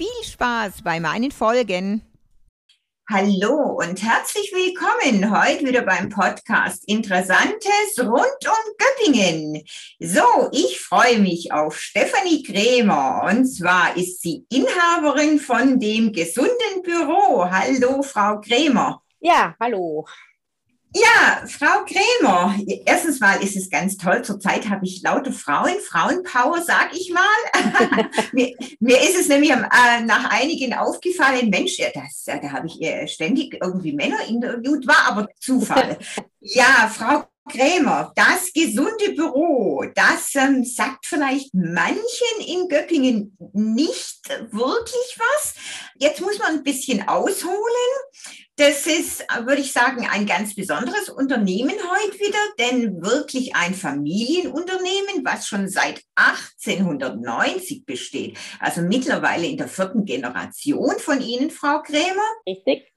Viel Spaß bei meinen Folgen. Hallo und herzlich willkommen heute wieder beim Podcast Interessantes rund um Göppingen. So, ich freue mich auf Stefanie Krämer und zwar ist sie Inhaberin von dem gesunden Büro. Hallo, Frau Krämer. Ja, hallo. Ja, Frau Krämer, erstens mal ist es ganz toll. Zurzeit habe ich laute Frauen, Frauenpower, sag ich mal. mir, mir, ist es nämlich äh, nach einigen aufgefallen, Mensch, das, da habe ich äh, ständig irgendwie Männer interviewt, war aber Zufall. ja, Frau Krämer, das gesunde Büro, das ähm, sagt vielleicht manchen in Göppingen nicht wirklich was. Jetzt muss man ein bisschen ausholen. Das ist, würde ich sagen, ein ganz besonderes Unternehmen heute wieder, denn wirklich ein Familienunternehmen, was schon seit 1890 besteht. Also mittlerweile in der vierten Generation von Ihnen, Frau Krämer. Richtig.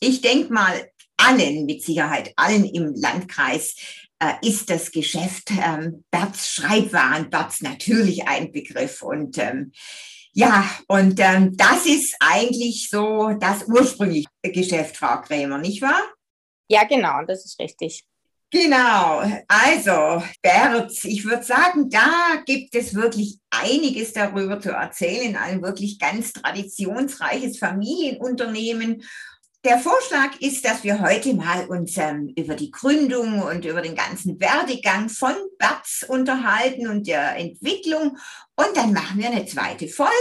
Ich denke mal, allen, mit Sicherheit allen im Landkreis äh, ist das Geschäft ähm, Berts Schreibwaren, Berts natürlich ein Begriff und ähm, ja, und ähm, das ist eigentlich so das ursprüngliche Geschäft, Frau Krämer, nicht wahr? Ja, genau, das ist richtig. Genau, also Bert, ich würde sagen, da gibt es wirklich einiges darüber zu erzählen, ein wirklich ganz traditionsreiches Familienunternehmen der Vorschlag ist, dass wir heute mal uns ähm, über die Gründung und über den ganzen Werdegang von BATS unterhalten und der Entwicklung. Und dann machen wir eine zweite Folge.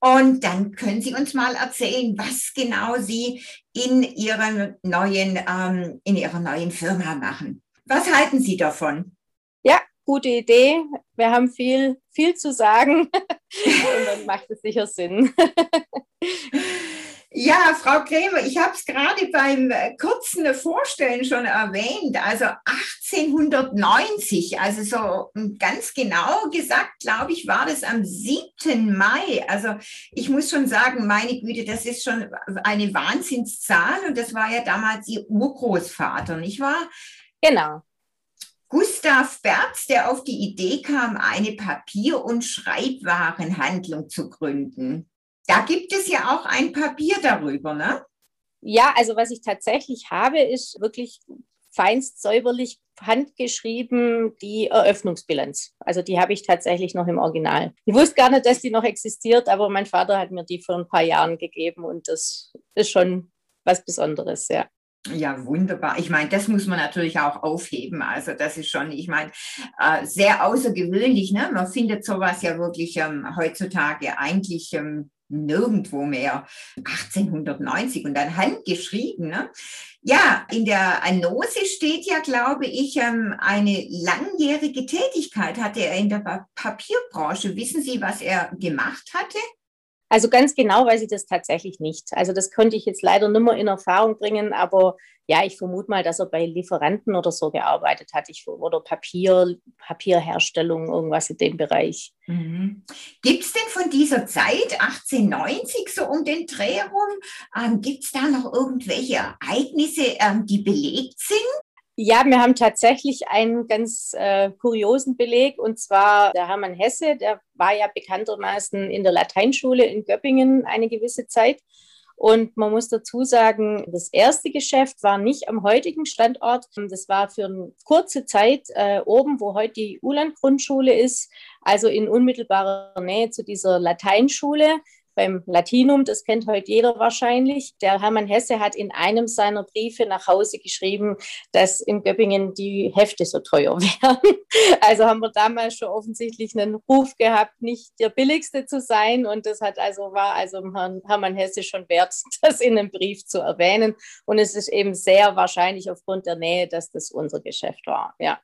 Und dann können Sie uns mal erzählen, was genau Sie in Ihrer neuen, ähm, in Ihrer neuen Firma machen. Was halten Sie davon? Ja, gute Idee. Wir haben viel, viel zu sagen und dann macht es sicher Sinn. Ja, Frau Krämer, ich habe es gerade beim äh, kurzen Vorstellen schon erwähnt. Also 1890, also so hm, ganz genau gesagt, glaube ich, war das am 7. Mai. Also ich muss schon sagen, meine Güte, das ist schon eine Wahnsinnszahl und das war ja damals Ihr Urgroßvater, nicht wahr? Genau. Gustav Berz, der auf die Idee kam, eine Papier- und Schreibwarenhandlung zu gründen. Da gibt es ja auch ein Papier darüber, ne? Ja, also was ich tatsächlich habe, ist wirklich feinst säuberlich handgeschrieben die Eröffnungsbilanz. Also die habe ich tatsächlich noch im Original. Ich wusste gar nicht, dass die noch existiert, aber mein Vater hat mir die vor ein paar Jahren gegeben und das ist schon was Besonderes, ja. Ja, wunderbar. Ich meine, das muss man natürlich auch aufheben. Also das ist schon, ich meine, äh, sehr außergewöhnlich. Ne? Man findet sowas ja wirklich ähm, heutzutage eigentlich ähm, nirgendwo mehr. 1890 und dann handgeschrieben. Ne? Ja, in der Annose steht ja, glaube ich, ähm, eine langjährige Tätigkeit hatte er in der Papierbranche. Wissen Sie, was er gemacht hatte? Also ganz genau weiß ich das tatsächlich nicht. Also das konnte ich jetzt leider nicht mehr in Erfahrung bringen, aber ja, ich vermute mal, dass er bei Lieferanten oder so gearbeitet hat. Ich, oder Papier, Papierherstellung, irgendwas in dem Bereich. Mhm. Gibt es denn von dieser Zeit, 1890, so um den Dreh herum, ähm, gibt es da noch irgendwelche Ereignisse, ähm, die belegt sind? Ja, wir haben tatsächlich einen ganz äh, kuriosen Beleg und zwar der Hermann Hesse, der war ja bekanntermaßen in der Lateinschule in Göppingen eine gewisse Zeit. Und man muss dazu sagen, das erste Geschäft war nicht am heutigen Standort. Das war für eine kurze Zeit äh, oben, wo heute die Uland-Grundschule ist, also in unmittelbarer Nähe zu dieser Lateinschule beim Latinum, das kennt heute jeder wahrscheinlich. Der Hermann Hesse hat in einem seiner Briefe nach Hause geschrieben, dass in Göppingen die Hefte so teuer wären. Also haben wir damals schon offensichtlich einen Ruf gehabt, nicht der billigste zu sein. Und das hat also war also Herrn Hermann Hesse schon wert, das in einem Brief zu erwähnen. Und es ist eben sehr wahrscheinlich aufgrund der Nähe, dass das unser Geschäft war. Ja.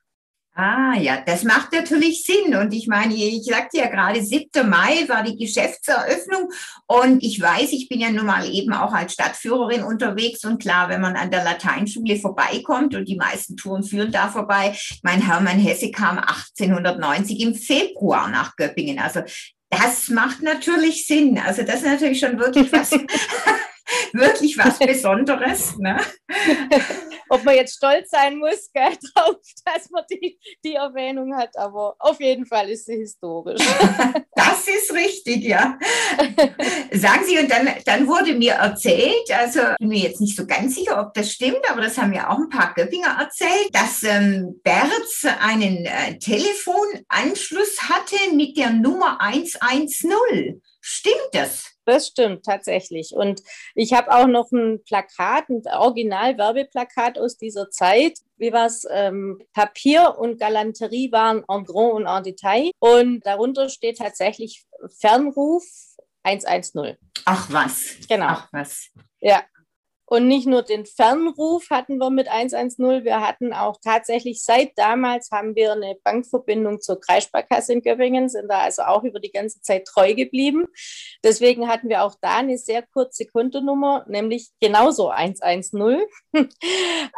Ah ja, das macht natürlich Sinn. Und ich meine, ich sagte ja gerade, 7. Mai war die Geschäftseröffnung. Und ich weiß, ich bin ja nun mal eben auch als Stadtführerin unterwegs. Und klar, wenn man an der Lateinschule vorbeikommt und die meisten Touren führen da vorbei. Mein Hermann Hesse kam 1890 im Februar nach Göppingen. Also das macht natürlich Sinn. Also das ist natürlich schon wirklich was, wirklich was Besonderes. Ne? ob man jetzt stolz sein muss gell, drauf, dass man die, die Erwähnung hat, aber auf jeden Fall ist sie historisch. das ist richtig, ja. Sagen Sie, und dann, dann wurde mir erzählt, also ich bin mir jetzt nicht so ganz sicher, ob das stimmt, aber das haben mir auch ein paar Göppinger erzählt, dass ähm, Berz einen äh, Telefonanschluss hatte mit der Nummer 110. Stimmt das? Das stimmt tatsächlich. Und ich habe auch noch ein Plakat, ein Original-Werbeplakat aus dieser Zeit. Wie war es? Ähm, Papier und Galanterie waren en grand und en Detail. Und darunter steht tatsächlich Fernruf 110. Ach was. Genau. Ach was. Ja, und nicht nur den Fernruf hatten wir mit 110, wir hatten auch tatsächlich seit damals haben wir eine Bankverbindung zur Kreissparkasse in Göppingen, sind da also auch über die ganze Zeit treu geblieben. Deswegen hatten wir auch da eine sehr kurze Kontonummer, nämlich genauso 110.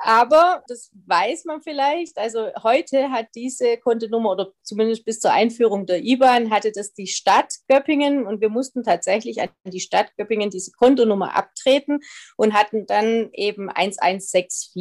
Aber das weiß man vielleicht. Also heute hat diese Kontonummer oder zumindest bis zur Einführung der IBAN hatte das die Stadt Göppingen und wir mussten tatsächlich an die Stadt Göppingen diese Kontonummer abtreten und hatten hatten dann eben 1164.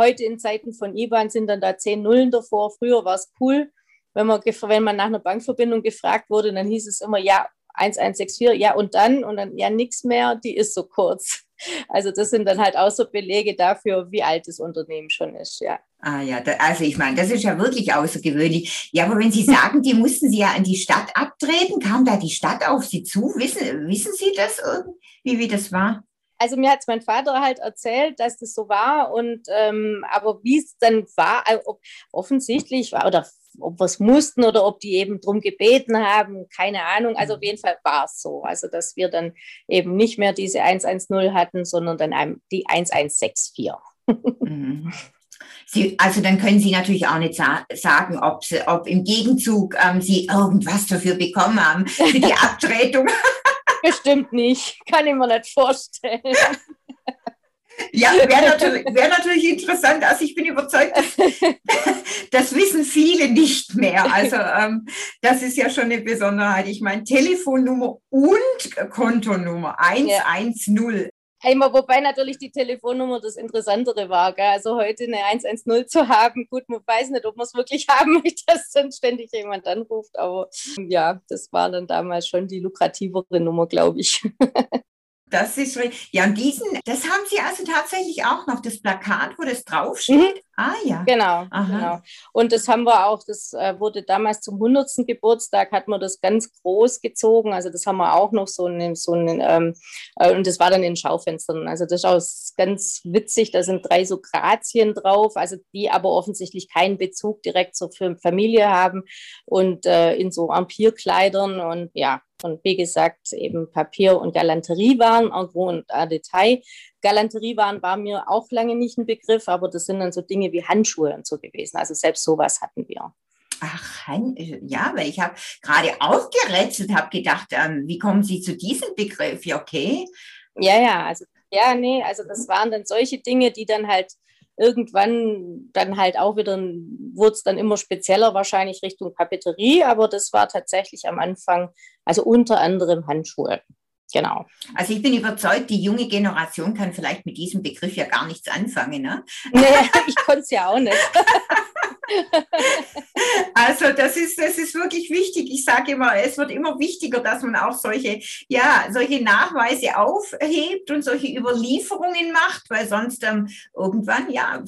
Heute in Zeiten von IBAN sind dann da zehn Nullen davor. Früher war es cool, wenn man, wenn man nach einer Bankverbindung gefragt wurde, dann hieß es immer, ja, 1164, ja und dann und dann ja nichts mehr, die ist so kurz. Also das sind dann halt auch so Belege dafür, wie alt das Unternehmen schon ist, ja. Ah ja, da, also ich meine, das ist ja wirklich außergewöhnlich. Ja, aber wenn Sie sagen, die mussten Sie ja an die Stadt abtreten, kam da die Stadt auf Sie zu? Wissen, wissen Sie das, wie, wie das war? Also mir hat es mein Vater halt erzählt, dass das so war und ähm, aber wie es dann war, ob offensichtlich war oder ob wir es mussten oder ob die eben drum gebeten haben, keine Ahnung. Also auf mhm. jeden Fall war es so. Also dass wir dann eben nicht mehr diese 110 hatten, sondern dann die 1164. Mhm. Sie, also dann können Sie natürlich auch nicht sa sagen, ob, sie, ob im Gegenzug ähm, Sie irgendwas dafür bekommen haben, für die Abtretung. Bestimmt nicht. Kann ich mir nicht vorstellen. Ja, wäre natürlich, wär natürlich interessant. Also ich bin überzeugt, das wissen viele nicht mehr. Also ähm, das ist ja schon eine Besonderheit. Ich meine, Telefonnummer und Kontonummer 110. Einmal, wobei natürlich die Telefonnummer das Interessantere war. Gell? Also heute eine 110 zu haben, gut, man weiß nicht, ob man es wirklich haben möchte, dass dann ständig jemand anruft. Aber ja, das war dann damals schon die lukrativere Nummer, glaube ich. Das ist ja und diesen, das haben Sie also tatsächlich auch noch das Plakat, wo das draufsteht. Mhm. Ah ja. Genau, genau. Und das haben wir auch, das äh, wurde damals zum 100. Geburtstag, hat man das ganz groß gezogen. Also das haben wir auch noch so ein, so ein ähm, äh, und das war dann in Schaufenstern. Also das ist auch ganz witzig, da sind drei so Grazien drauf, also die aber offensichtlich keinen Bezug direkt zur Familie haben und äh, in so Empirkleidern und ja, und wie gesagt, eben Papier- und Galanteriewaren, en gros und en Detail. Galanteriewaren war mir auch lange nicht ein Begriff, aber das sind dann so Dinge wie Handschuhe und so gewesen. Also selbst sowas hatten wir. Ach, ja, weil ich habe gerade aufgerätselt, habe gedacht, ähm, wie kommen Sie zu diesem Begriff? Ja, okay. Ja, ja, also ja, nee, also das waren dann solche Dinge, die dann halt irgendwann dann halt auch wieder, wurde es dann immer spezieller wahrscheinlich Richtung Papeterie, aber das war tatsächlich am Anfang, also unter anderem Handschuhe. Genau. Also ich bin überzeugt, die junge Generation kann vielleicht mit diesem Begriff ja gar nichts anfangen. Ne? Nee, ich konnte es ja auch nicht. also das ist, das ist wirklich wichtig. Ich sage immer, es wird immer wichtiger, dass man auch solche, ja, solche Nachweise aufhebt und solche Überlieferungen macht, weil sonst ähm, irgendwann, ja,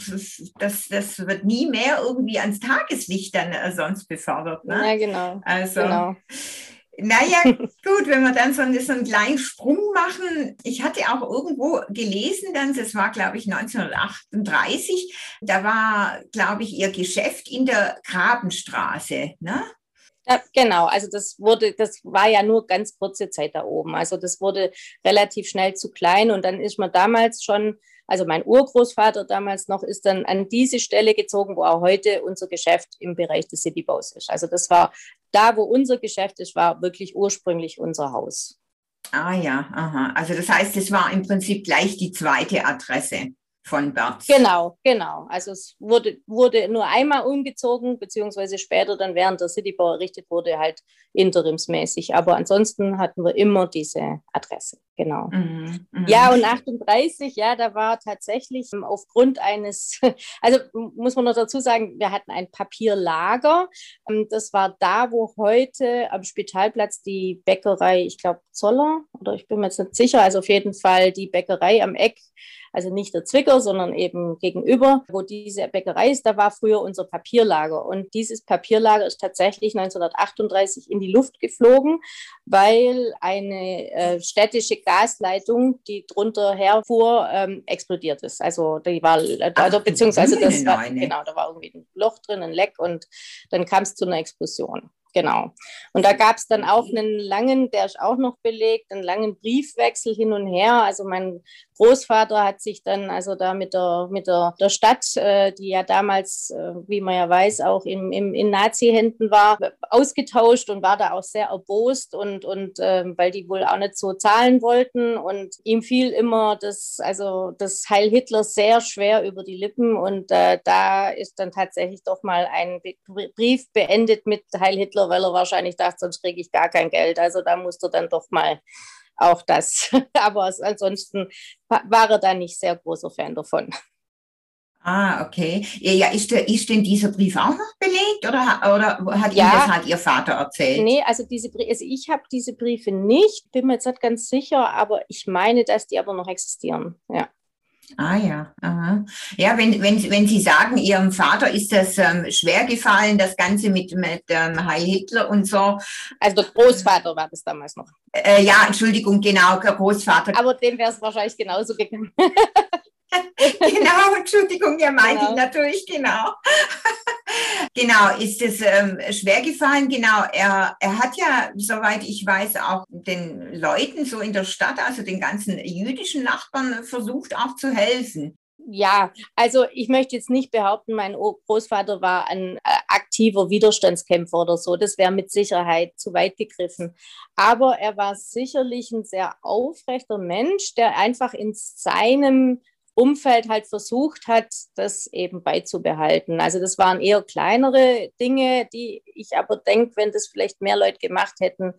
das, das wird nie mehr irgendwie ans Tageslicht dann äh, sonst befördert. Ne? Ja, genau. Also, genau. Naja, gut, wenn wir dann so, einen, so einen kleinen Sprung machen. Ich hatte auch irgendwo gelesen, dann, das war, glaube ich, 1938, da war, glaube ich, Ihr Geschäft in der Grabenstraße, ne? Ja, genau, also das wurde, das war ja nur ganz kurze Zeit da oben. Also das wurde relativ schnell zu klein und dann ist man damals schon Also mein Urgroßvater damals noch ist dann an diese Stelle gezogen, wo auch heute unser Geschäft im Bereich des Citybaus ist. Also das war da, wo unser Geschäft ist, war wirklich ursprünglich unser Haus. Ah ja, aha. Also das heißt, es war im Prinzip gleich die zweite Adresse von Bert. Genau, genau. Also es wurde, wurde nur einmal umgezogen, beziehungsweise später dann während der Citybau errichtet wurde, halt interimsmäßig. Aber ansonsten hatten wir immer diese Adresse, genau. Mhm, mh. Ja, und 38, ja, da war tatsächlich aufgrund eines, also muss man noch dazu sagen, wir hatten ein Papierlager. Ähm, das war da, wo heute am Spitalplatz die Bäckerei, ich glaube Zoller, oder ich bin mir jetzt nicht sicher, also auf jeden Fall die Bäckerei am Eck also nicht der Zwicker, sondern eben gegenüber, wo diese Bäckerei ist, da war früher unser Papierlager. Und dieses Papierlager ist tatsächlich 1938 in die Luft geflogen, weil eine äh, städtische Gasleitung, die drunter herfuhr, ähm, explodiert ist. Also die war, also, beziehungsweise das war, genau, da war irgendwie ein Loch drin, ein Leck und dann kam es zu einer Explosion. Genau. Und da gab es dann auch einen langen, der ist auch noch belegt, einen langen Briefwechsel hin und her. Also mein Großvater hat sich dann also da mit der, mit der, der Stadt, äh, die ja damals, äh, wie man ja weiß, auch im, im, in Nazi-Händen war, ausgetauscht und war da auch sehr erbost und, und äh, weil die wohl auch nicht so zahlen wollten. Und ihm fiel immer das, also das Heil Hitler sehr schwer über die Lippen. Und äh, da ist dann tatsächlich doch mal ein Brief beendet mit Heil Hitler Künstler, weil er wahrscheinlich dachte, sonst kriege ich gar kein Geld. Also da musste er dann doch mal auch das. Aber ansonsten war er da nicht sehr großer Fan davon. Ah, okay. Ja, ist, der, ist denn dieser Brief auch noch belegt oder, oder hat ja, Ihnen das halt Ihr Vater erzählt? Nee, also, diese, also ich habe diese Briefe nicht, bin mir jetzt nicht ganz sicher, aber ich meine, dass die aber noch existieren. Ja. Ah ja, aha. ja, wenn, wenn, wenn Sie sagen, Ihrem Vater ist das ähm, schwer gefallen, das Ganze mit, mit ähm, Heil Hitler und so. Also der Großvater war das damals noch. Äh, ja, Entschuldigung, genau, der Großvater. Aber dem wäre es wahrscheinlich genauso gegangen. genau, Entschuldigung, ja, meinte genau. ich natürlich, genau. genau, ist es ähm, schwer gefallen? Genau, er, er hat ja, soweit ich weiß, auch den Leuten so in der Stadt, also den ganzen jüdischen Nachbarn versucht auch zu helfen. Ja, also ich möchte jetzt nicht behaupten, mein Großvater war ein äh, aktiver Widerstandskämpfer oder so. Das wäre mit Sicherheit zu weit gegriffen. Aber er war sicherlich ein sehr aufrechter Mensch, der einfach in seinem Umfeld halt versucht hat, das eben beizubehalten. Also das waren eher kleinere Dinge, die ich aber denke, wenn das vielleicht mehr Leute gemacht hätten,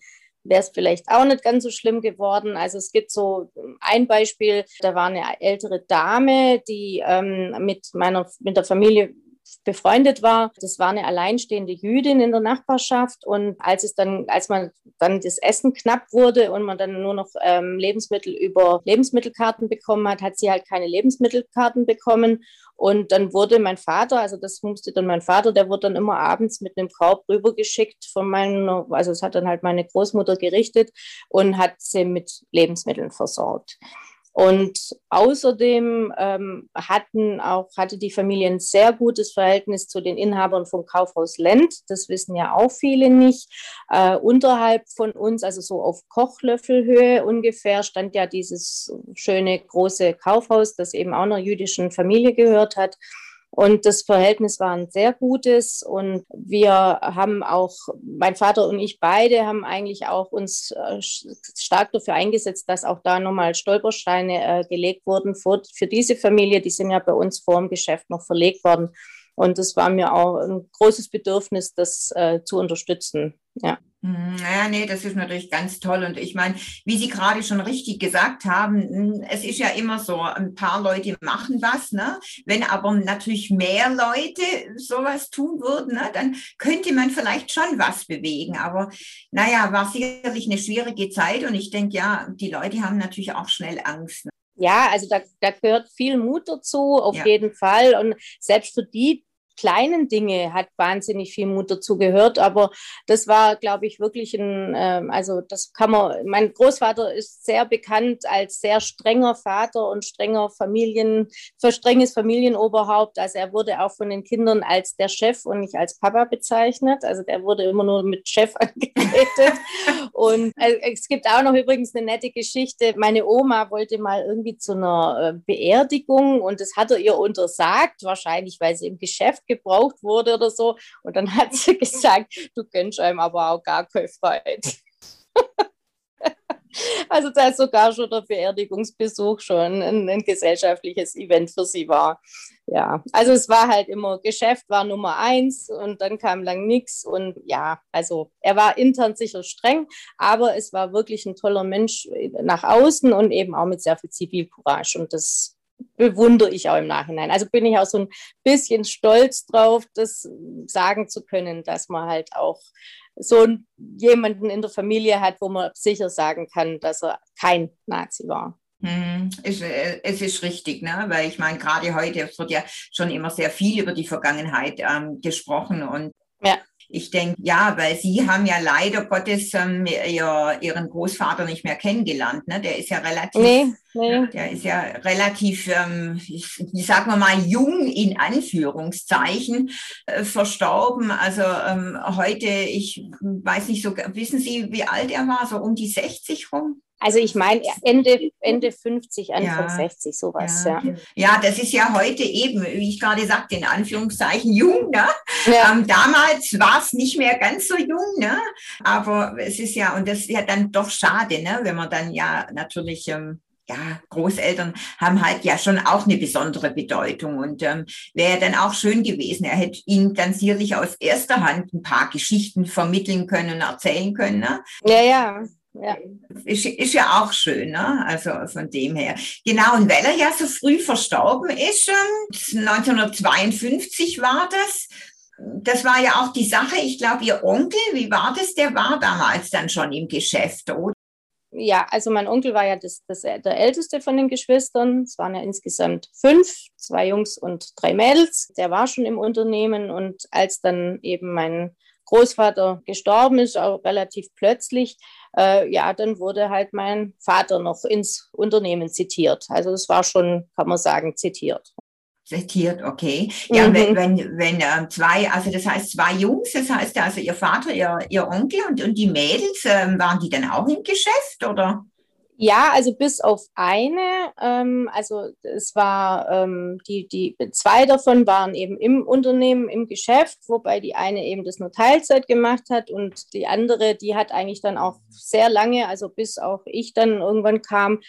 wäre es vielleicht auch nicht ganz so schlimm geworden. Also es gibt so ein Beispiel, da war eine ältere Dame, die ähm, mit meiner mit der Familie befreundet war. Das war eine alleinstehende Jüdin in der Nachbarschaft. Und als es dann, als man dann das Essen knapp wurde und man dann nur noch ähm, Lebensmittel über Lebensmittelkarten bekommen hat, hat sie halt keine Lebensmittelkarten bekommen. Und dann wurde mein Vater, also das musste dann mein Vater, der wurde dann immer abends mit einem Korb rübergeschickt von meiner, also es hat dann halt meine Großmutter gerichtet und hat sie mit Lebensmitteln versorgt. Und außerdem ähm, hatten auch, hatte die Familie ein sehr gutes Verhältnis zu den Inhabern vom Kaufhaus Lent. Das wissen ja auch viele nicht. Äh, unterhalb von uns, also so auf Kochlöffelhöhe ungefähr, stand ja dieses schöne große Kaufhaus, das eben auch einer jüdischen Familie gehört hat. Und das Verhältnis war ein sehr gutes. Und wir haben auch, mein Vater und ich beide haben eigentlich auch uns äh, stark dafür eingesetzt, dass auch da nochmal Stolpersteine äh, gelegt wurden für, für diese Familie. Die sind ja bei uns vor dem Geschäft noch verlegt worden. Und es war mir auch ein großes Bedürfnis, das äh, zu unterstützen. Ja. Hm, ja, nee, das ist natürlich ganz toll. Und ich meine, wie Sie gerade schon richtig gesagt haben, hm, es ist ja immer so, ein paar Leute machen was, ne? Wenn aber natürlich mehr Leute sowas tun würden, ne, dann könnte man vielleicht schon was bewegen. Aber naja, war sicherlich eine schwierige Zeit und ich denke, ja, die Leute haben natürlich auch schnell Angst. Ne? Ja, also da, da gehört viel Mut dazu, auf ja. jeden Fall. Und selbst für die kleinen Dinge hat wahnsinnig viel Mut dazu gehört. Aber das war, glaube ich, wirklich ein, äh, also das kann man, mein Großvater ist sehr bekannt als sehr strenger Vater und strenger Familien, für strenges Familienoberhaupt. Also er wurde auch von den Kindern als der Chef und nicht als Papa bezeichnet. Also der wurde immer nur mit Chef angeredet. und äh, es gibt auch noch übrigens eine nette Geschichte. Meine Oma wollte mal irgendwie zu einer äh, Beerdigung und das hat er ihr untersagt, wahrscheinlich weil sie im Geschäft gebraucht wurde oder so. Und dann hat sie gesagt, du gönnst einem aber auch gar keine Freude. Also da sogar schon der Beerdigungsbesuch schon ein, ein, gesellschaftliches Event für sie war. Ja, also es war halt immer, Geschäft war Nummer eins und dann kam lang nichts. Und ja, also er war intern sicher streng, aber es war wirklich ein toller Mensch nach außen und eben auch mit sehr viel Zivilcourage. Und das bewundere ich auch im Nachhinein. Also bin ich auch so ein bisschen stolz drauf, das sagen zu können, dass man halt auch so jemanden in der Familie hat, wo man sicher sagen kann, dass er kein Nazi war. Hm, es, äh, es ist richtig, ne? weil ich meine, gerade heute wird ja schon immer sehr viel über die Vergangenheit ähm, gesprochen und ja. Ich denke, ja, weil Sie haben ja leider Gottes ähm, ihr, Ihren Großvater nicht mehr kennengelernt. Ne? Der ist ja relativ, nee, nee. der ist ja relativ, ähm, ich, ich sag mal jung in Anführungszeichen äh, verstorben. Also ähm, heute, ich weiß nicht so, wissen Sie, wie alt er war? So um die 60 rum? Also ich meine Ende, Ende 50, Anfang ja, 60, sowas. Ja. ja. Ja. das ist ja heute eben, wie ich gerade sagte, in Anführungszeichen jung. Ne? Ja. Ähm, damals war es nicht mehr ganz so jung, ne? aber es ist ja, und das ist ja dann doch schade, ne? wenn man dann ja natürlich... Ähm, ja, Großeltern haben halt ja schon auch eine besondere Bedeutung und ähm, wäre dann auch schön gewesen. Er hätte ihnen dann sicherlich aus erster Hand ein paar Geschichten vermitteln können und erzählen können. Ne? Ja, ja. Ja. Ist, ist ja auch schön, ne? Also von dem her. Genau, und weil er ja so früh verstorben ist, 1952 war das. Das war ja auch die Sache. Ich glaube, Ihr Onkel, wie war das? Der war damals dann schon im Geschäft, oder? Ja, also mein Onkel war ja das, das, der älteste von den Geschwistern. Es waren ja insgesamt fünf, zwei Jungs und drei Mädels. Der war schon im Unternehmen und als dann eben mein Großvater gestorben ist, auch relativ plötzlich, äh, ja, dann wurde halt mein Vater noch ins Unternehmen zitiert. Also das war schon, kann man sagen, zitiert. Zitiert, okay. Ja, mhm. wenn, wenn, wenn äh, zwei, also das heißt zwei Jungs, das heißt also Ihr Vater, Ihr, Ihr Onkel und, und die Mädels, äh, waren die dann auch im Geschäft oder? Ja, also bis auf eine, ähm, also es war, ähm, die, die zwei davon waren eben im Unternehmen, im Geschäft, wobei die eine eben das nur Teilzeit gemacht hat und die andere, die hat eigentlich dann auch sehr lange, also bis auch ich dann irgendwann kam,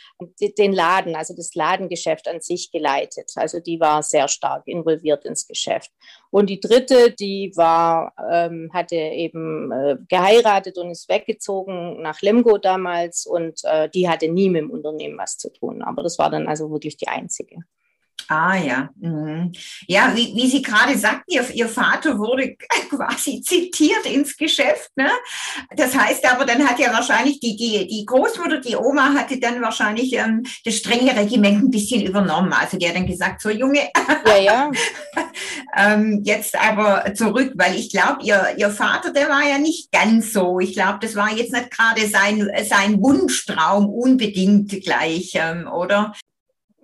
den Laden, also das Ladengeschäft an sich geleitet. Also die war sehr stark involviert ins Geschäft. Und die dritte, die war, ähm, hatte eben äh, geheiratet und ist weggezogen nach Lemgo damals und äh, die hatte nie mit dem Unternehmen was zu tun. Aber das war dann also wirklich die einzige. Ah ja. Mhm. Ja, wie, wie Sie gerade sagten, ihr, ihr, Vater wurde quasi zitiert ins Geschäft. Ne? Das heißt aber, dann hat ja wahrscheinlich die, die, die Großmutter, die Oma, hatte dann wahrscheinlich ähm, das strenge Regiment ein bisschen übernommen. Also die hat dann gesagt, so Junge, ja, ja. ähm, jetzt aber zurück, weil ich glaube, ihr, ihr Vater, der war ja nicht ganz so. Ich glaube, das war jetzt nicht gerade sein, sein Wunschtraum unbedingt gleich, ähm, oder?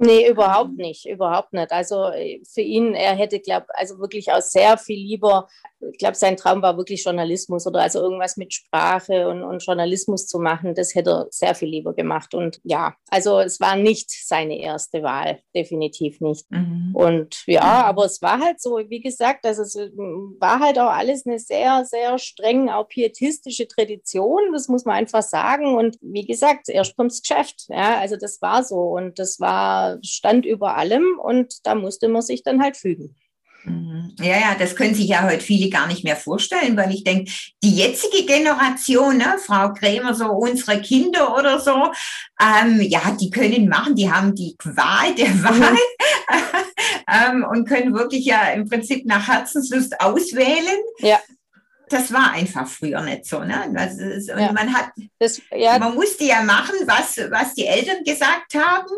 Nee, überhaupt nicht, überhaupt nicht. Also äh, für ihn, er hätte, glaube also wirklich auch sehr viel lieber ich glaube, sein Traum war wirklich Journalismus oder also irgendwas mit Sprache und, und, Journalismus zu machen. Das hätte er sehr viel lieber gemacht. Und ja, also es war nicht seine erste Wahl, definitiv nicht. Mhm. Und ja, aber es war halt so, wie gesagt, also es war halt auch alles eine sehr, sehr streng, auch pietistische Tradition. Das muss man einfach sagen. Und wie gesagt, erst kommt's Geschäft. Ja, also das war so. Und das war, stand über allem. Und da musste man sich dann halt fügen. Mhm. Ja, ja, das können sich ja heute viele gar nicht mehr vorstellen, weil ich denke, die jetzige Generation, ne, Frau Krämer, so unsere Kinder oder so, ähm, ja, die können machen, die haben die Qual der mhm. Wahl ähm, und können wirklich ja im Prinzip nach Herzenslust auswählen. Ja. Das war einfach früher nicht so. Ne? Das ist, ja. man hat, das, ja. man musste ja machen, was, was die Eltern gesagt haben.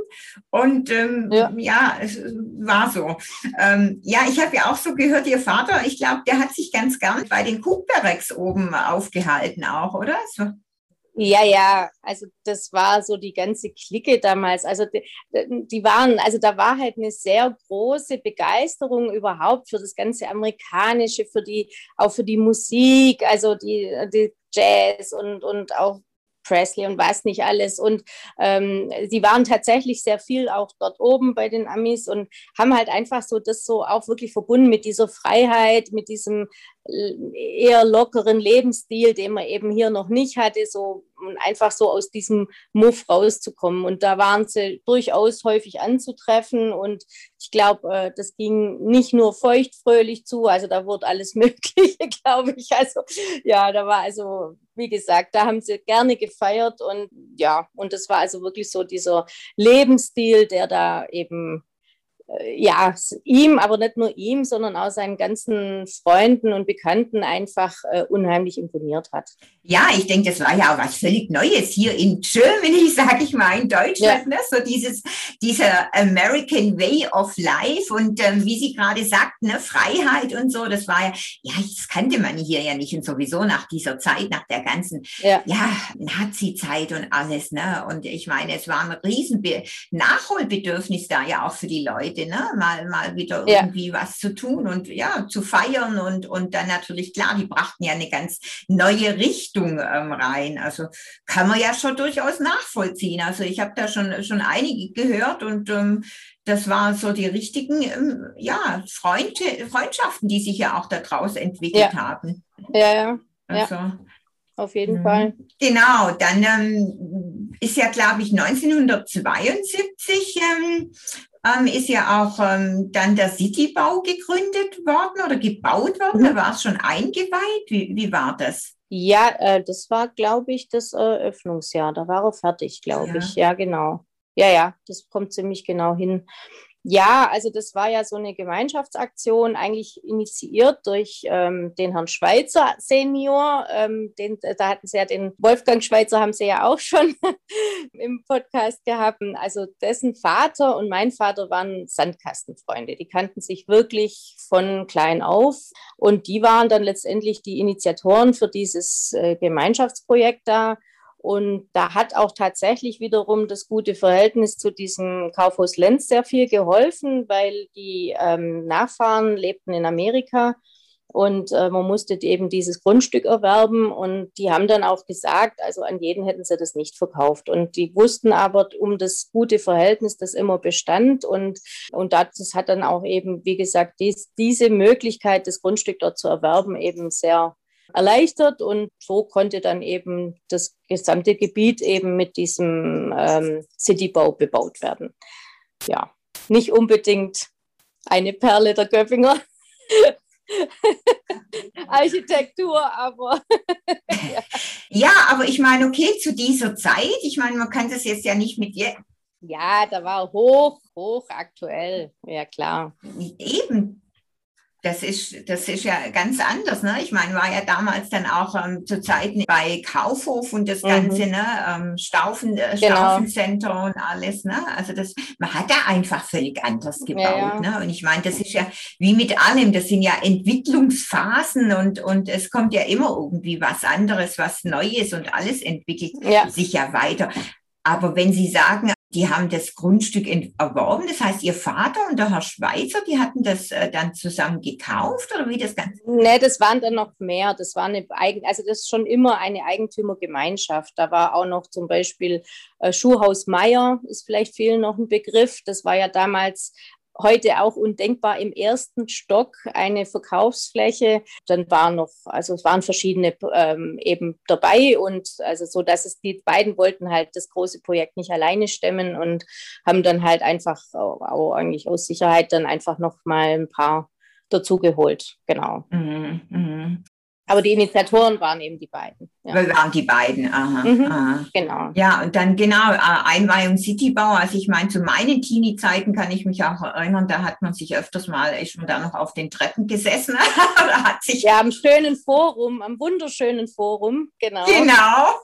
Und ähm, ja. ja. es war so. Ähm, ja, ich habe ja auch so gehört, Ihr Vater, ich glaube, der hat sich ganz gern bei den Kuchbergs oben aufgehalten auch, oder? So. Ja, ja, also das war so die ganze Clique damals. Also die, die, waren, also da war halt eine sehr große Begeisterung überhaupt für das ganze Amerikanische, für die, auch für die Musik, also die, die Jazz und, und auch Presley und was nicht alles. Und ähm, die waren tatsächlich sehr viel auch dort oben bei den Amis und haben halt einfach so das so auch wirklich verbunden mit dieser Freiheit, mit diesem eher lockeren Lebensstil, den man eben hier noch nicht hatte, so einfach so aus diesem Muff rauszukommen. Und da waren sie durchaus häufig anzutreffen und ich glaube, äh, das ging nicht nur feuchtfröhlich zu, also da wurde alles Mögliche, glaube ich. Also ja, da war also, wie gesagt, da haben sie gerne gefeiert und ja, und das war also wirklich so dieser Lebensstil, der da eben äh, ja, ihm, aber nicht nur ihm, sondern auch seinen ganzen Freunden und Bekannten einfach äh, unheimlich imponiert hat. Ja, ich denke, das war ja auch was völlig Neues hier in Germany, sage ich mal, in Deutschland, ja. ne? so dieses, dieser American Way of Life und ähm, wie sie gerade sagt, ne, Freiheit und so, das war ja, ja, das kannte man hier ja nicht und sowieso nach dieser Zeit, nach der ganzen, ja, ja Nazi-Zeit und alles, ne, und ich meine, es war ein riesen Nachholbedürfnis da ja auch für die Leute, Leute, ne? mal, mal wieder ja. irgendwie was zu tun und ja, zu feiern und, und dann natürlich, klar, die brachten ja eine ganz neue Richtung ähm, rein. Also kann man ja schon durchaus nachvollziehen. Also ich habe da schon, schon einige gehört und ähm, das waren so die richtigen ähm, ja, Freund, Freundschaften, die sich ja auch daraus entwickelt ja. haben. Ja, ja. Also, ja auf jeden mhm. Fall. Genau, dann ähm, ist ja, glaube ich, 1972 ähm, ähm, ist ja auch ähm, dann der Citybau gegründet worden oder gebaut worden. Mhm. Da war es schon eingeweiht. Wie, wie war das? Ja, äh, das war, glaube ich, das Eröffnungsjahr. Da war er fertig, glaube ja. ich. Ja, genau. Ja, ja, das kommt ziemlich genau hin. Ja, also das war ja so eine Gemeinschaftsaktion, eigentlich initiiert durch ähm, den Herrn Schweizer Senior. Ähm, den, da hatten sie ja den Wolfgang Schweizer, haben sie ja auch schon im Podcast gehabt. Also dessen Vater und mein Vater waren Sandkastenfreunde. Die kannten sich wirklich von klein auf und die waren dann letztendlich die Initiatoren für dieses äh, Gemeinschaftsprojekt da. Und da hat auch tatsächlich wiederum das gute Verhältnis zu diesem Kaufhaus Lenz sehr viel geholfen, weil die ähm, Nachfahren lebten in Amerika und äh, man musste eben dieses Grundstück erwerben und die haben dann auch gesagt, also an jeden hätten sie das nicht verkauft. Und die wussten aber um das gute Verhältnis, das immer bestand und, und das hat dann auch eben, wie gesagt, dies, diese Möglichkeit, das Grundstück dort zu erwerben, eben sehr erleichtert und so konnte dann eben das gesamte Gebiet eben mit diesem ähm, Citybau bebaut werden. Ja, nicht unbedingt eine Perle der Göppinger. Architektur, aber. ja. ja. aber ich meine, okay, zu dieser Zeit, ich meine, man kann das jetzt ja nicht mit je Ja, da war hoch, hoch aktuell, ja klar. Eben, das ist, das ist ja ganz anders. Ne? Ich meine, war ja damals dann auch ähm, zu Zeiten bei Kaufhof und das Ganze, mhm. ne? Ähm, Staufen, äh, genau. Staufencenter und alles. Ne? Also das, man hat da einfach völlig anders gebaut. Ja, ja. Ne? Und ich meine, das ist ja wie mit allem, das sind ja Entwicklungsphasen und, und es kommt ja immer irgendwie was anderes, was Neues und alles entwickelt ja. sich ja weiter. Aber wenn Sie sagen, die haben das Grundstück erworben, das heißt, Ihr Vater und der Herr Schweizer, die hatten das äh, dann zusammen gekauft oder wie das Ganze? Nee, das waren dann noch mehr. Das war eine Eigen, also das ist schon immer eine Eigentümergemeinschaft. Da war auch noch zum Beispiel äh, Schuhhaus Meier, ist vielleicht vielen noch ein Begriff. Das war ja damals heute auch undenkbar im ersten Stock eine Verkaufsfläche. Dann waren noch, also es waren verschiedene ähm, eben dabei und also so, dass es die beiden wollten halt das große Projekt nicht alleine stemmen und haben dann halt einfach auch, eigentlich aus Sicherheit dann einfach noch mal ein paar dazugeholt. Genau. Mhm, mh. Aber die Initiatoren waren eben die beiden. Ja. Waren die beiden, aha, mhm, aha. Genau. Ja, und dann genau, äh, Einweihung Citybau. Also ich meine, zu meinen Teenie-Zeiten kann ich mich auch erinnern, da hat man sich öfters mal, man da noch auf den Treppen gesessen. oder hat sich ja, am schönen Forum, am wunderschönen Forum, genau. Genau.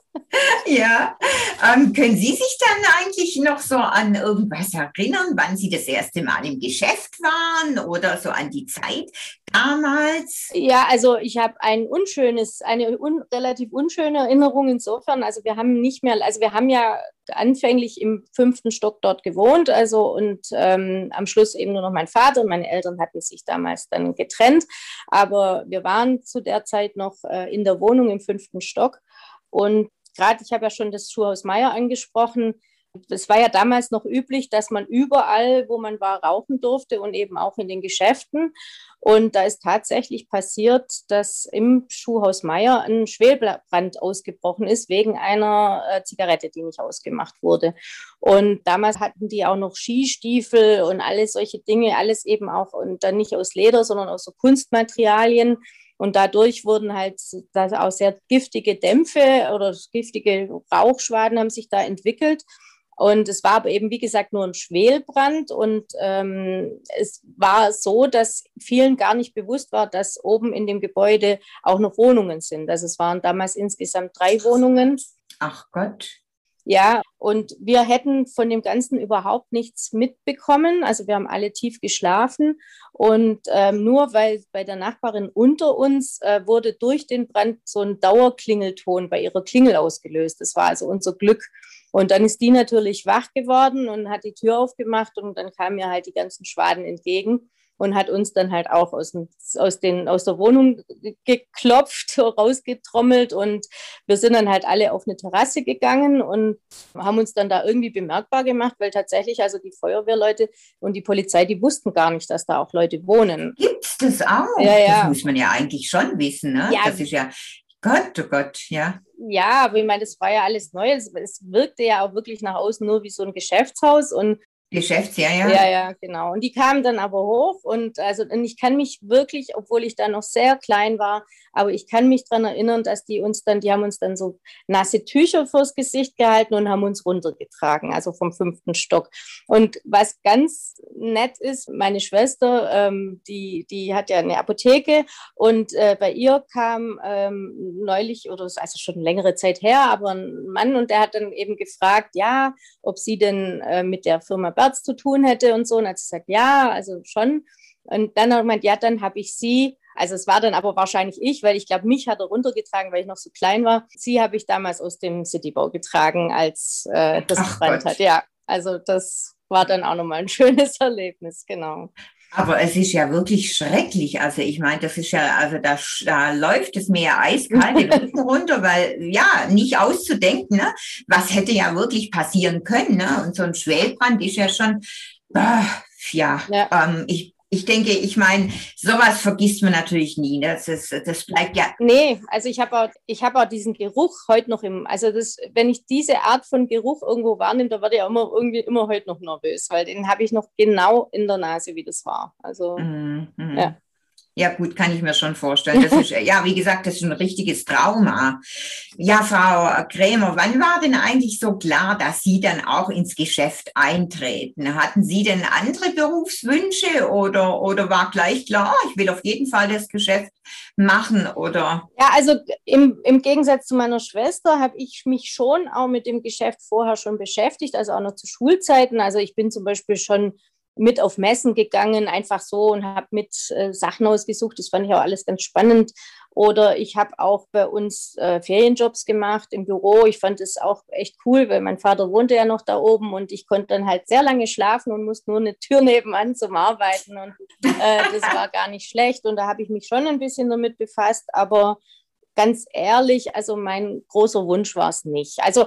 Ja. Ähm, können Sie sich dann eigentlich noch so an irgendwas erinnern, wann Sie das erste Mal im Geschäft waren oder so an die Zeit damals? Ja, also ich habe ein unschönes, eine un relativ unschöne Erinnerung insofern. Also wir haben nicht mehr, also wir haben ja anfänglich im fünften Stock dort gewohnt, also und ähm, am Schluss eben nur noch mein Vater und meine Eltern hatten sich damals dann getrennt, aber wir waren zu der Zeit noch äh, in der Wohnung im fünften Stock und gerade, ich habe ja schon das Schuhhaus Meier angesprochen. Es war ja damals noch üblich, dass man überall, wo man war, rauchen durfte und eben auch in den Geschäften. Und da ist tatsächlich passiert, dass im Schuhhaus Meier ein Schwelbrand ausgebrochen ist wegen einer äh, Zigarette, die nicht ausgemacht wurde. Und damals hatten die auch noch Skistiefel und alle solche Dinge, alles eben auch und dann nicht aus Leder, sondern aus so Kunstmaterialien. Und dadurch wurden halt auch sehr giftige Dämpfe oder giftige Rauchschwaden haben sich da entwickelt. Und es war aber eben, wie gesagt, nur ein Schwelbrand. Und ähm, es war so, dass vielen gar nicht bewusst war, dass oben in dem Gebäude auch noch Wohnungen sind. Also es waren damals insgesamt drei Wohnungen. Ach Gott. Ja, und wir hätten von dem Ganzen überhaupt nichts mitbekommen. Also wir haben alle tief geschlafen. Und ähm, nur weil bei der Nachbarin unter uns äh, wurde durch den Brand so ein Dauerklingelton bei ihrer Klingel ausgelöst. Das war also unser Glück. Und dann ist die natürlich wach geworden und hat die Tür aufgemacht und dann kamen mir halt die ganzen Schwaden entgegen und hat uns dann halt auch aus, dem, aus, den, aus der Wohnung geklopft, rausgetrommelt und wir sind dann halt alle auf eine Terrasse gegangen und haben uns dann da irgendwie bemerkbar gemacht, weil tatsächlich also die Feuerwehrleute und die Polizei, die wussten gar nicht, dass da auch Leute wohnen. Gibt's das auch? Ja, ja. Das muss man ja eigentlich schon wissen, ne? Ja. Das ist ja Gott, oh Gott, ja. Ja, aber ich meine, das war ja alles neu. Es, es wirkte ja auch wirklich nach außen nur wie so ein Geschäftshaus und Geschäftsjahr, ja. Ja, ja, genau. Und die kamen dann aber hoch und also und ich kann mich wirklich, obwohl ich da noch sehr klein war, aber ich kann mich daran erinnern, dass die uns dann, die haben uns dann so nasse Tücher vors Gesicht gehalten und haben uns runtergetragen, also vom fünften Stock. Und was ganz nett ist, meine Schwester, ähm, die, die hat ja eine Apotheke und äh, bei ihr kam ähm, neulich, oder also schon längere Zeit her, aber ein Mann und der hat dann eben gefragt, ja, ob sie denn äh, mit der Firma Berz zu tun hätte und so. Und hat sie gesagt, ja, also schon. Und dann hat er gemeint, ja, dann habe ich sie, also es war dann aber wahrscheinlich ich, weil ich glaube, mich hat er runtergetragen, weil ich noch so klein war. Sie habe ich damals aus dem Citybau getragen, als äh, das gebrannt hat. Ja, also das war dann auch nochmal ein schönes Erlebnis, genau. Aber es ist ja wirklich schrecklich. Also ich meine, das ist ja, also da, da läuft es mir eiskalt den Rücken runter, weil ja, nicht auszudenken, ne? was hätte ja wirklich passieren können. Ne? Und so ein Schwelbrand ist ja schon, äh, ja, ja. Ähm, ich ich denke, ich meine, sowas vergisst man natürlich nie. Ne? Das, ist, das bleibt ja. Nee, also ich habe auch, hab auch diesen Geruch heute noch im, also das, wenn ich diese Art von Geruch irgendwo wahrnehme, da werde ich auch immer irgendwie immer heute noch nervös, weil den habe ich noch genau in der Nase, wie das war. Also mm -hmm. ja. Ja, gut, kann ich mir schon vorstellen. Das ist, ja, wie gesagt, das ist ein richtiges Trauma. Ja, Frau Krämer, wann war denn eigentlich so klar, dass Sie dann auch ins Geschäft eintreten? Hatten Sie denn andere Berufswünsche oder, oder war gleich klar, oh, ich will auf jeden Fall das Geschäft machen oder? Ja, also im, im Gegensatz zu meiner Schwester habe ich mich schon auch mit dem Geschäft vorher schon beschäftigt, also auch noch zu Schulzeiten. Also ich bin zum Beispiel schon mit auf Messen gegangen, einfach so und habe mit äh, Sachen ausgesucht. Das fand ich auch alles ganz spannend. Oder ich habe auch bei uns äh, Ferienjobs gemacht im Büro. Ich fand es auch echt cool, weil mein Vater wohnte ja noch da oben und ich konnte dann halt sehr lange schlafen und musste nur eine Tür nebenan zum Arbeiten. Und äh, das war gar nicht schlecht. Und da habe ich mich schon ein bisschen damit befasst. Aber ganz ehrlich, also mein großer Wunsch war es nicht. Also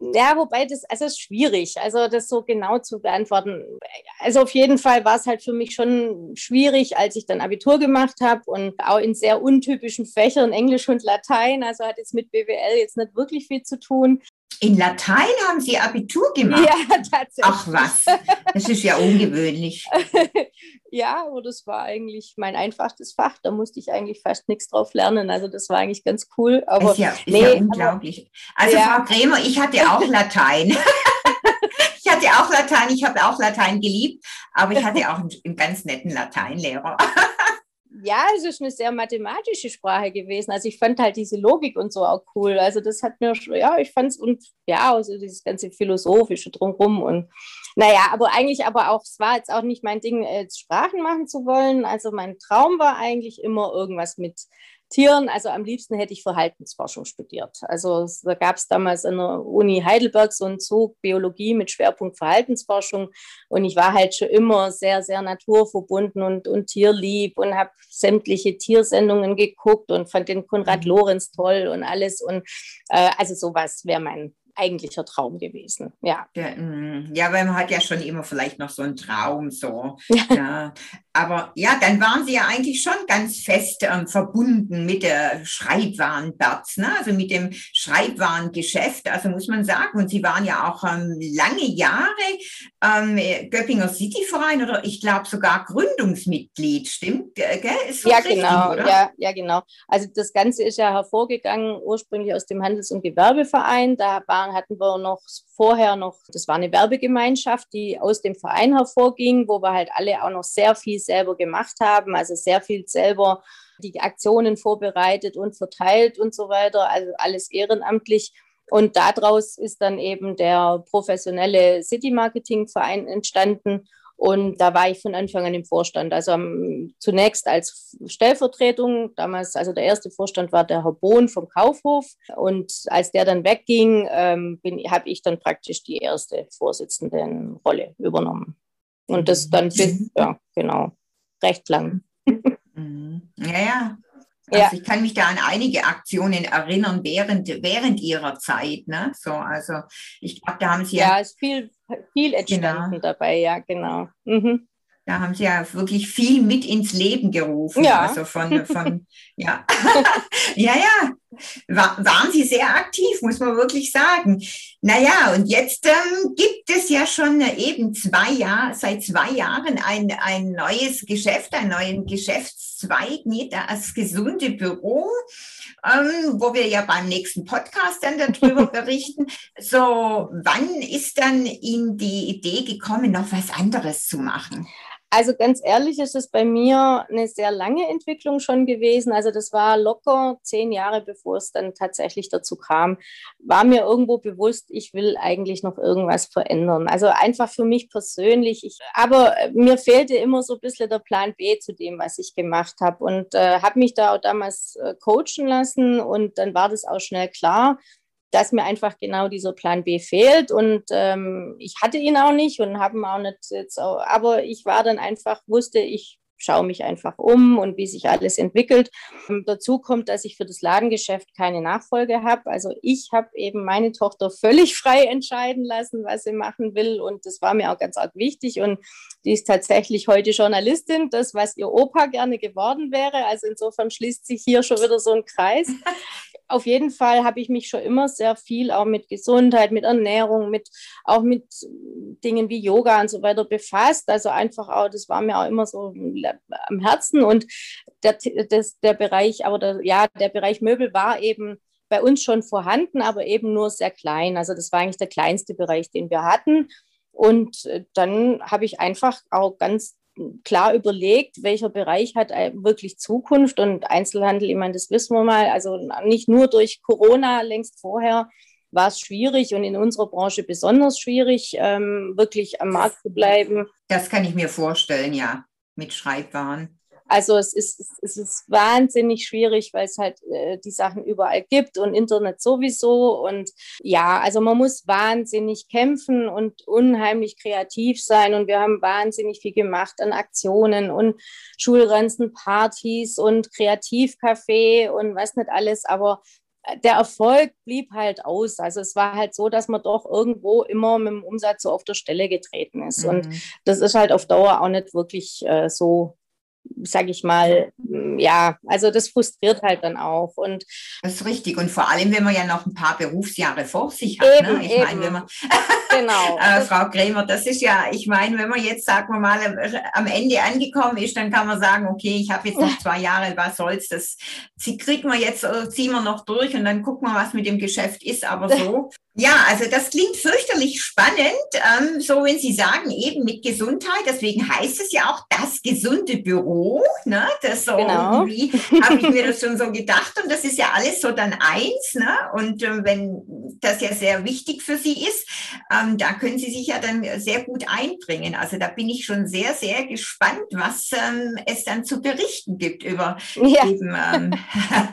ja, wobei das, also ist schwierig, also das so genau zu beantworten. Also auf jeden Fall war es halt für mich schon schwierig, als ich dann Abitur gemacht habe und auch in sehr untypischen Fächern, Englisch und Latein, also hat jetzt mit BWL jetzt nicht wirklich viel zu tun. In Latein haben Sie Abitur gemacht? Ja, tatsächlich. Ach was, das ist ja ungewöhnlich. ja, aber das war eigentlich mein einfachstes Fach. Da musste ich eigentlich fast nichts drauf lernen. Also das war eigentlich ganz cool. Aber ist ja, ist nee, ja unglaublich. Also ja. Frau Kremer, ich hatte auch Latein. ich hatte auch Latein, ich habe auch Latein geliebt, aber ich hatte auch einen, einen ganz netten Lateinlehrer ja, es ist eine sehr mathematische Sprache gewesen. Also ich fand halt diese Logik und so auch cool. Also das hat mir, ja, ich fand es und ja, also dieses ganze Philosophische drumherum und naja, aber eigentlich aber auch, es war jetzt auch nicht mein Ding, jetzt Sprachen machen zu wollen. Also mein Traum war eigentlich immer irgendwas mit Tieren. Also am liebsten hätte ich Verhaltensforschung studiert. Also da gab es damals an der Uni Heidelberg so einen Zug Biologie mit Schwerpunkt Verhaltensforschung. Und ich war halt schon immer sehr, sehr naturverbunden und, und tierlieb und habe sämtliche Tiersendungen geguckt und fand den Konrad mhm. Lorenz toll und alles. Und äh, also sowas wäre mein eigentlicher Traum gewesen. Ja. ja. Mm, ja, weil man hat ja schon immer vielleicht noch so einen Traum so. Ja. Aber ja, dann waren Sie ja eigentlich schon ganz fest ähm, verbunden mit der Schreibwarenberz, ne? also mit dem Schreibwarengeschäft. Also muss man sagen, und Sie waren ja auch ähm, lange Jahre ähm, Göppinger Cityverein oder ich glaube sogar Gründungsmitglied, stimmt? Gell? ja, richtig, genau. Oder? Ja, ja, genau. Also das Ganze ist ja hervorgegangen ursprünglich aus dem Handels- und Gewerbeverein. Da waren, hatten wir noch vorher noch, das war eine Werbegemeinschaft, die aus dem Verein hervorging, wo wir halt alle auch noch sehr viel selber gemacht haben, also sehr viel selber die Aktionen vorbereitet und verteilt und so weiter, also alles ehrenamtlich. Und daraus ist dann eben der professionelle City Marketing Verein entstanden. Und da war ich von Anfang an im Vorstand. Also um, zunächst als Stellvertretung. Damals, also der erste Vorstand war der Herr Bohn vom Kaufhof. Und als der dann wegging, ähm, habe ich dann praktisch die erste Vorsitzendenrolle übernommen. Und das dann bis, ja, genau, recht lang. Mhm. Ja, ja. Also ja. ich kann mich da an einige Aktionen erinnern während, während ihrer Zeit. Ne? So, also ich glaube, da haben sie ja. Ja, ist viel, viel entstanden genau. dabei, ja, genau. Mhm. Da haben sie ja wirklich viel mit ins Leben gerufen. Ja. Also von, von ja. ja, ja. War, waren sie sehr aktiv, muss man wirklich sagen. Naja, und jetzt ähm, gibt es ja schon eben zwei Jahre, seit zwei Jahren ein, ein neues Geschäft, einen neuen Geschäftszweig, nicht das gesunde Büro. Ähm, wo wir ja beim nächsten Podcast dann darüber berichten. So, wann ist dann Ihnen die Idee gekommen, noch was anderes zu machen? Also ganz ehrlich ist es bei mir eine sehr lange Entwicklung schon gewesen. Also das war locker zehn Jahre, bevor es dann tatsächlich dazu kam, war mir irgendwo bewusst, ich will eigentlich noch irgendwas verändern. Also einfach für mich persönlich. Ich, aber mir fehlte immer so ein bisschen der Plan B zu dem, was ich gemacht habe und äh, habe mich da auch damals äh, coachen lassen und dann war das auch schnell klar dass mir einfach genau dieser Plan B fehlt. Und ähm, ich hatte ihn auch nicht und habe ihn auch nicht jetzt, auch, aber ich war dann einfach, wusste, ich schaue mich einfach um und wie sich alles entwickelt. Und dazu kommt, dass ich für das Ladengeschäft keine Nachfolge habe. Also ich habe eben meine Tochter völlig frei entscheiden lassen, was sie machen will. Und das war mir auch ganz arg wichtig. Und die ist tatsächlich heute Journalistin, das, was ihr Opa gerne geworden wäre. Also insofern schließt sich hier schon wieder so ein Kreis. Auf jeden Fall habe ich mich schon immer sehr viel auch mit Gesundheit, mit Ernährung, mit auch mit Dingen wie Yoga und so weiter befasst. Also einfach auch, das war mir auch immer so am Herzen und der, das, der Bereich, aber der, ja, der Bereich Möbel war eben bei uns schon vorhanden, aber eben nur sehr klein. Also das war eigentlich der kleinste Bereich, den wir hatten. Und äh, dann habe ich einfach auch ganz klar überlegt, welcher Bereich hat wirklich Zukunft und Einzelhandel, ich meine, das wissen wir mal, also nicht nur durch Corona, längst vorher war es schwierig und in unserer Branche besonders schwierig, ähm, wirklich am Markt zu bleiben. Das kann ich mir vorstellen, ja mit Schreibwaren? Also es ist, es ist wahnsinnig schwierig, weil es halt äh, die Sachen überall gibt und Internet sowieso. Und ja, also man muss wahnsinnig kämpfen und unheimlich kreativ sein. Und wir haben wahnsinnig viel gemacht an Aktionen und Schulranzen, Partys und Kreativcafé und was nicht alles. Aber der Erfolg blieb halt aus. Also es war halt so, dass man doch irgendwo immer mit dem Umsatz so auf der Stelle getreten ist. Mhm. Und das ist halt auf Dauer auch nicht wirklich äh, so, sage ich mal, ja, also das frustriert halt dann auch. Und das ist richtig. Und vor allem, wenn man ja noch ein paar Berufsjahre vor sich hat. Eben, ne? Ich meine, wenn man genau. äh, Frau Krämer, das ist ja, ich meine, wenn man jetzt, sagen wir mal, am Ende angekommen ist, dann kann man sagen, okay, ich habe jetzt noch zwei Jahre, was soll's, das kriegt man jetzt, äh, ziehen wir noch durch und dann gucken wir, was mit dem Geschäft ist. Aber so ja, also das klingt fürchterlich spannend, ähm, so wenn Sie sagen, eben mit Gesundheit, deswegen heißt es ja auch das gesunde Büro, ne? Das so genau. irgendwie habe ich mir das schon so gedacht und das ist ja alles so dann eins, ne? Und äh, wenn das ja sehr wichtig für Sie ist, ähm, da können Sie sich ja dann sehr gut einbringen. Also da bin ich schon sehr, sehr gespannt, was ähm, es dann zu berichten gibt über ja. eben ähm,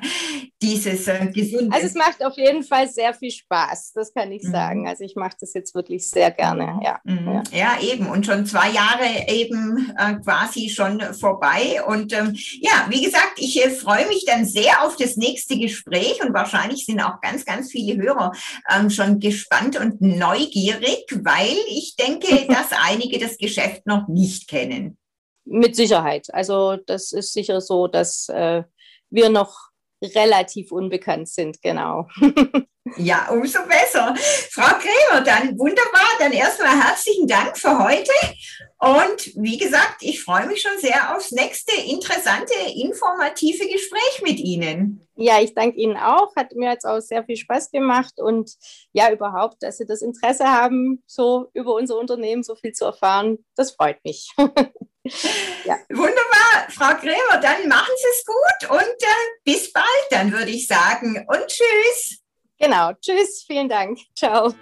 dieses äh, gesunde. Also es macht auf jeden Fall sehr viel Spaß. Das kann ich mhm. sagen. Also ich mache das jetzt wirklich sehr gerne. Ja, mhm. ja. ja. eben. Und schon zwei Jahre eben äh, quasi schon vorbei. Und ähm, ja, wie gesagt, ich äh, freue mich dann sehr auf das nächste Gespräch und wahrscheinlich sind auch ganz, ganz viele Hörer ähm, schon gespannt und neugierig, weil ich denke, dass einige das Geschäft noch nicht kennen. Mit Sicherheit. Also das ist sicher so, dass äh, wir noch relativ unbekannt sind, genau. Ja, umso besser. Frau Krämer, dann wunderbar. Dann erstmal herzlichen Dank für heute. Und wie gesagt, ich freue mich schon sehr aufs nächste interessante, informative Gespräch mit Ihnen. Ja, ich danke Ihnen auch. Hat mir jetzt auch sehr viel Spaß gemacht und ja, überhaupt, dass Sie das Interesse haben, so über unser Unternehmen so viel zu erfahren. Das freut mich. ja. Wunderbar, Frau Krämer, dann machen Sie es gut und äh, bis bald, dann würde ich sagen. Und tschüss. Genau. Tschüss. Vielen Dank. Ciao.